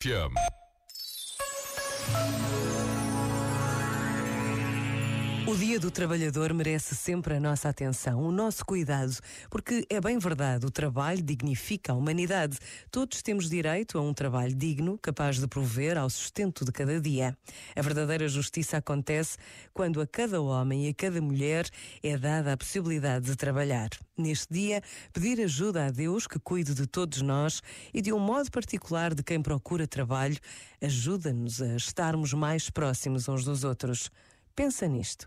Firm. O Dia do Trabalhador merece sempre a nossa atenção, o nosso cuidado, porque é bem verdade, o trabalho dignifica a humanidade. Todos temos direito a um trabalho digno, capaz de prover ao sustento de cada dia. A verdadeira justiça acontece quando a cada homem e a cada mulher é dada a possibilidade de trabalhar. Neste dia, pedir ajuda a Deus que cuide de todos nós e de um modo particular de quem procura trabalho, ajuda-nos a estarmos mais próximos uns dos outros. Pensa nisto